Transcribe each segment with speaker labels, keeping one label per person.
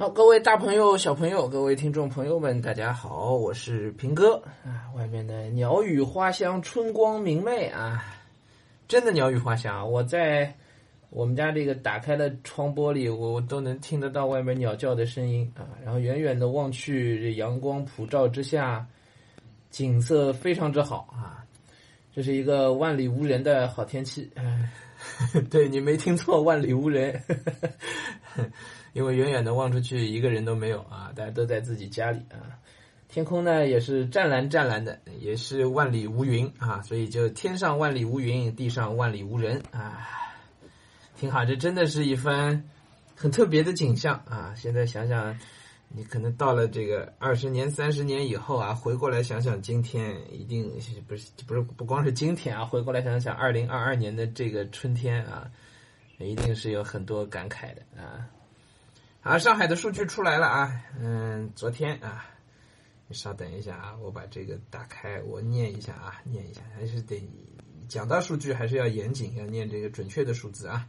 Speaker 1: 好，各位大朋友、小朋友，各位听众朋友们，大家好，我是平哥啊。外面的鸟语花香，春光明媚啊，真的鸟语花香！我在我们家这个打开了窗玻璃，我我都能听得到外面鸟叫的声音啊。然后远远的望去，这阳光普照之下，景色非常之好啊。这是一个万里无人的好天气，哎，对你没听错，万里无人。因为远远的望出去，一个人都没有啊，大家都在自己家里啊。天空呢也是湛蓝湛蓝的，也是万里无云啊，所以就天上万里无云，地上万里无人啊，挺好。这真的是一番很特别的景象啊。现在想想，你可能到了这个二十年、三十年以后啊，回过来想想今天，一定不是不是不光是今天啊，回过来想想二零二二年的这个春天啊，一定是有很多感慨的啊。好，上海的数据出来了啊，嗯，昨天啊，你稍等一下啊，我把这个打开，我念一下啊，念一下，还是得讲到数据还是要严谨，要念这个准确的数字啊。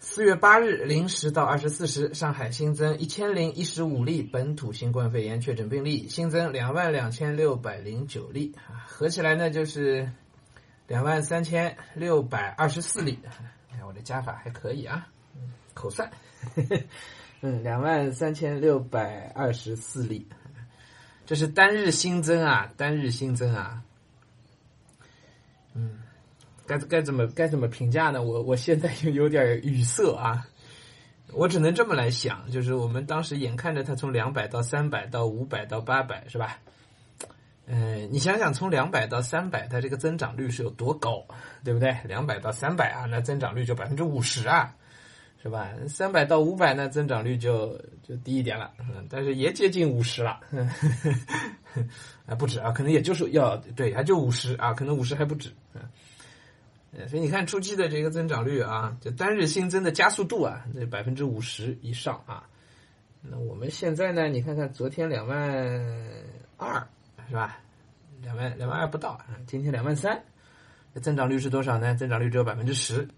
Speaker 1: 四月八日零时到二十四时，上海新增一千零一十五例本土新冠肺炎确诊病例，新增两万两千六百零九例啊，合起来呢就是两万三千六百二十四例。哎，我的加法还可以啊，口算。嗯，两万三千六百二十四例，这是单日新增啊，单日新增啊。嗯，该该怎么该怎么评价呢？我我现在就有点语塞啊。我只能这么来想，就是我们当时眼看着它从两百到三百到五百到八百，是吧？嗯，你想想，从两百到三百，它这个增长率是有多高，对不对？两百到三百啊，那增长率就百分之五十啊。是吧？三百到五百呢，增长率就就低一点了，嗯，但是也接近五十了，啊，不止啊，可能也就是要对，还就五十啊，可能五十还不止，嗯，所以你看初期的这个增长率啊，就单日新增的加速度啊，那百分之五十以上啊，那我们现在呢，你看看昨天两万二是吧？两万两万二不到，今天两万三，增长率是多少呢？增长率只有百分之十。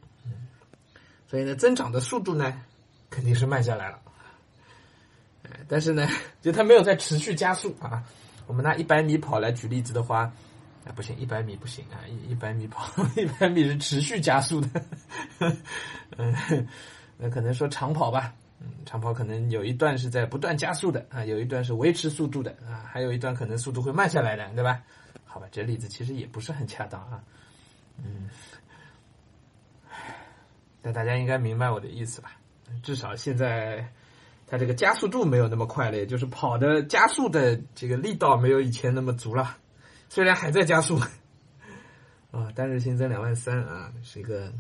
Speaker 1: 所以呢，增长的速度呢，肯定是慢下来了。但是呢，就它没有在持续加速啊。我们拿一百米跑来举例子的话，啊，不行，一百米不行啊，一一百米跑，一百米是持续加速的。嗯，那可能说长跑吧，嗯，长跑可能有一段是在不断加速的啊，有一段是维持速度的啊，还有一段可能速度会慢下来的，对吧？好吧，这例子其实也不是很恰当啊，嗯。那大家应该明白我的意思吧？至少现在，它这个加速度没有那么快了，也就是跑的加速的这个力道没有以前那么足了。虽然还在加速，啊，单日新增两万三啊，是一个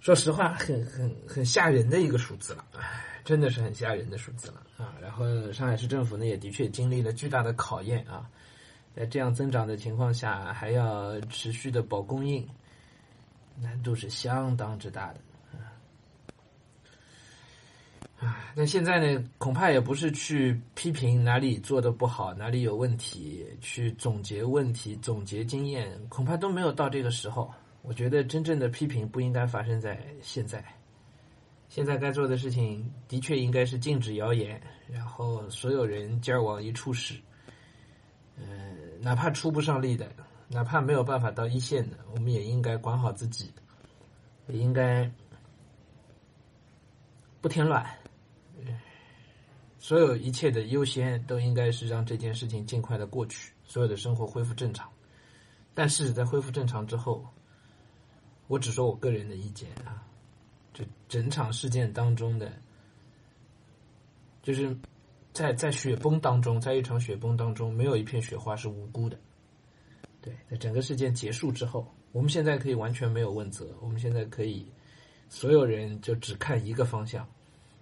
Speaker 1: 说实话很很很吓人的一个数字了，唉，真的是很吓人的数字了啊。然后上海市政府呢，也的确经历了巨大的考验啊，在这样增长的情况下，还要持续的保供应。难度是相当之大的，啊，那现在呢，恐怕也不是去批评哪里做的不好，哪里有问题，去总结问题、总结经验，恐怕都没有到这个时候。我觉得真正的批评不应该发生在现在，现在该做的事情的确应该是禁止谣言，然后所有人劲儿往一处使，嗯，哪怕出不上力的。哪怕没有办法到一线的，我们也应该管好自己，也应该不添乱。所有一切的优先都应该是让这件事情尽快的过去，所有的生活恢复正常。但是在恢复正常之后，我只说我个人的意见啊，这整场事件当中的，就是在在雪崩当中，在一场雪崩当中，没有一片雪花是无辜的。对，在整个事件结束之后，我们现在可以完全没有问责，我们现在可以所有人就只看一个方向。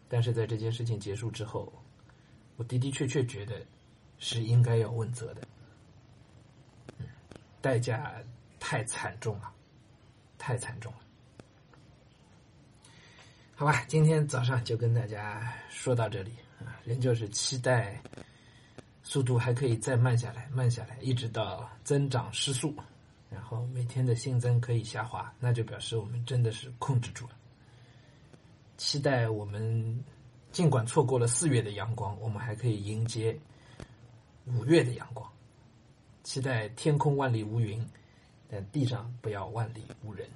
Speaker 1: 但是在这件事情结束之后，我的的确确觉得是应该要问责的，代价太惨重了，太惨重了。好吧，今天早上就跟大家说到这里啊，仍旧是期待。速度还可以再慢下来，慢下来，一直到增长失速，然后每天的新增可以下滑，那就表示我们真的是控制住了。期待我们尽管错过了四月的阳光，我们还可以迎接五月的阳光。期待天空万里无云，但地上不要万里无人。